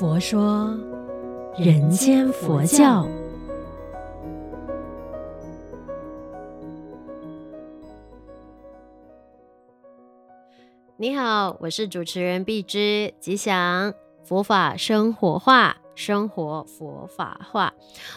佛说人间佛教。你好，我是主持人碧之，吉祥佛法生活化，生活佛法化。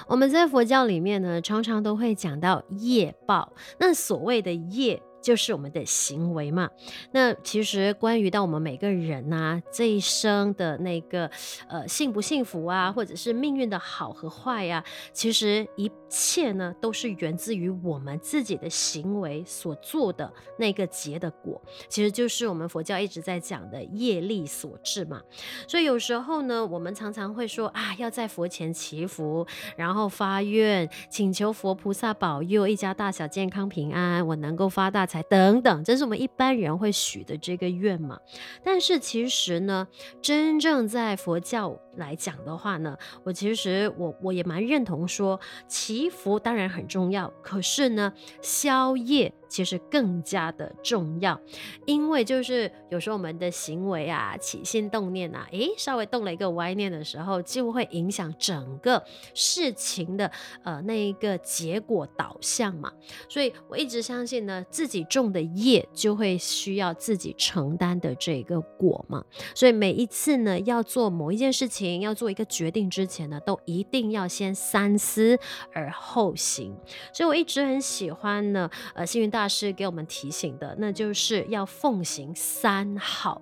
我们在佛教里面呢，常常都会讲到业报。那所谓的业。就是我们的行为嘛。那其实关于到我们每个人呐、啊，这一生的那个呃幸不幸福啊，或者是命运的好和坏呀、其实一切呢都是源自于我们自己的行为所做的那个结的果，其实就是我们佛教一直在讲的业力所致嘛。所以有时候呢，我们常常会说啊，要在佛前祈福，然后发愿，请求佛菩萨保佑一家大小健康平安，我能够发大财。等等，这是我们一般人会许的这个愿嘛。但是其实呢，真正在佛教来讲的话呢，我其实我我也蛮认同说，祈福当然很重要，可是呢，消业。其实更加的重要，因为就是有时候我们的行为啊，起心动念啊，诶，稍微动了一个歪念的时候，就会影响整个事情的呃那一个结果导向嘛。所以我一直相信呢，自己种的业就会需要自己承担的这个果嘛。所以每一次呢，要做某一件事情，要做一个决定之前呢，都一定要先三思而后行。所以我一直很喜欢呢，呃，幸运大。大师给我们提醒的，那就是要奉行三好。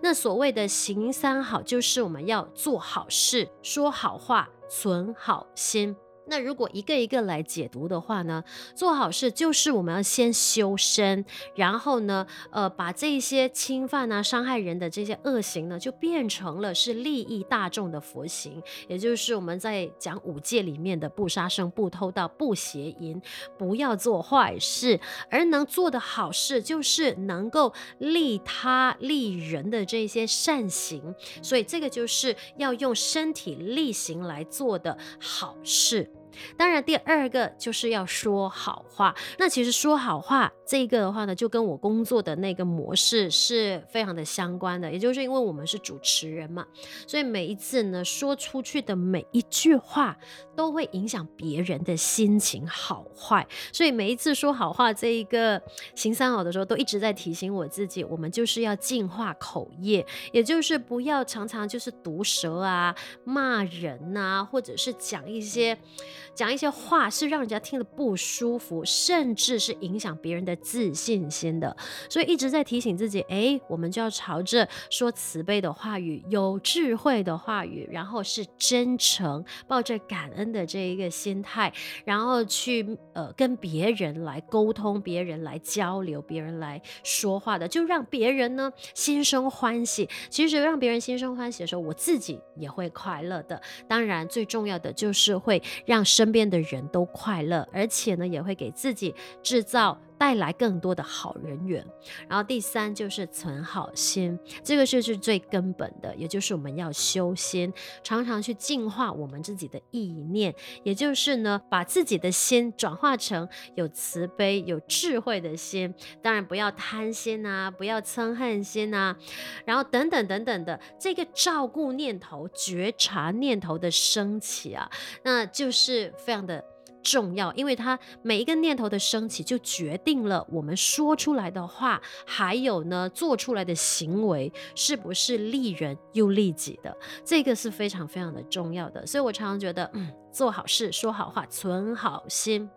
那所谓的行三好，就是我们要做好事、说好话、存好心。那如果一个一个来解读的话呢，做好事就是我们要先修身，然后呢，呃，把这些侵犯啊、伤害人的这些恶行呢，就变成了是利益大众的佛行，也就是我们在讲五戒里面的不杀生、不偷盗、不邪淫、不要做坏事，而能做的好事就是能够利他利人的这些善行，所以这个就是要用身体力行来做的好事。当然，第二个就是要说好话。那其实说好话这个的话呢，就跟我工作的那个模式是非常的相关的。也就是因为我们是主持人嘛，所以每一次呢说出去的每一句话都会影响别人的心情好坏。所以每一次说好话这一个行三好的时候，都一直在提醒我自己，我们就是要净化口业，也就是不要常常就是毒舌啊、骂人呐、啊，或者是讲一些。讲一些话是让人家听了不舒服，甚至是影响别人的自信心的，所以一直在提醒自己，哎，我们就要朝着说慈悲的话语、有智慧的话语，然后是真诚、抱着感恩的这一个心态，然后去呃跟别人来沟通、别人来交流、别人来说话的，就让别人呢心生欢喜。其实让别人心生欢喜的时候，我自己也会快乐的。当然，最重要的就是会让。身边的人都快乐，而且呢，也会给自己制造。带来更多的好人缘，然后第三就是存好心，这个是是最根本的，也就是我们要修心，常常去净化我们自己的意念，也就是呢，把自己的心转化成有慈悲、有智慧的心。当然不要贪心啊，不要嗔恨心啊，然后等等等等的这个照顾念头、觉察念头的升起啊，那就是非常的。重要，因为它每一个念头的升起，就决定了我们说出来的话，还有呢，做出来的行为是不是利人又利己的，这个是非常非常的重要的。所以我常常觉得，嗯。做好事，说好话，存好心，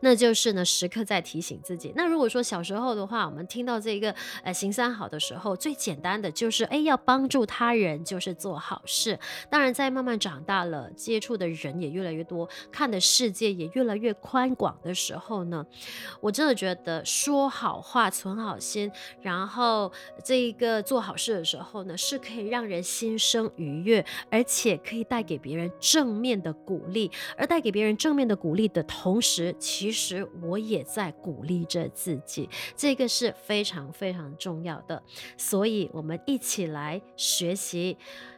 那就是呢，时刻在提醒自己。那如果说小时候的话，我们听到这个呃行三好的时候，最简单的就是哎，要帮助他人，就是做好事。当然，在慢慢长大了，接触的人也越来越多，看的世界也越来越宽广的时候呢，我真的觉得说好话，存好心，然后这一个做好事的时候呢，是可以让人心生愉悦，而且可以带给别人正面的鼓励而带给别人正面的鼓励的同时，其实我也在鼓励着自己，这个是非常非常重要的。所以，我们一起来学习，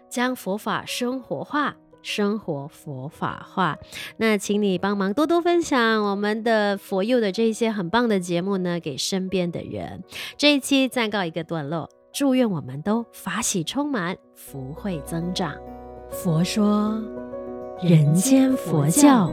将佛法生活化，生活佛法化。那请你帮忙多多分享我们的佛佑的这些很棒的节目呢，给身边的人。这一期暂告一个段落，祝愿我们都法喜充满。福慧增长。佛说，人间佛教。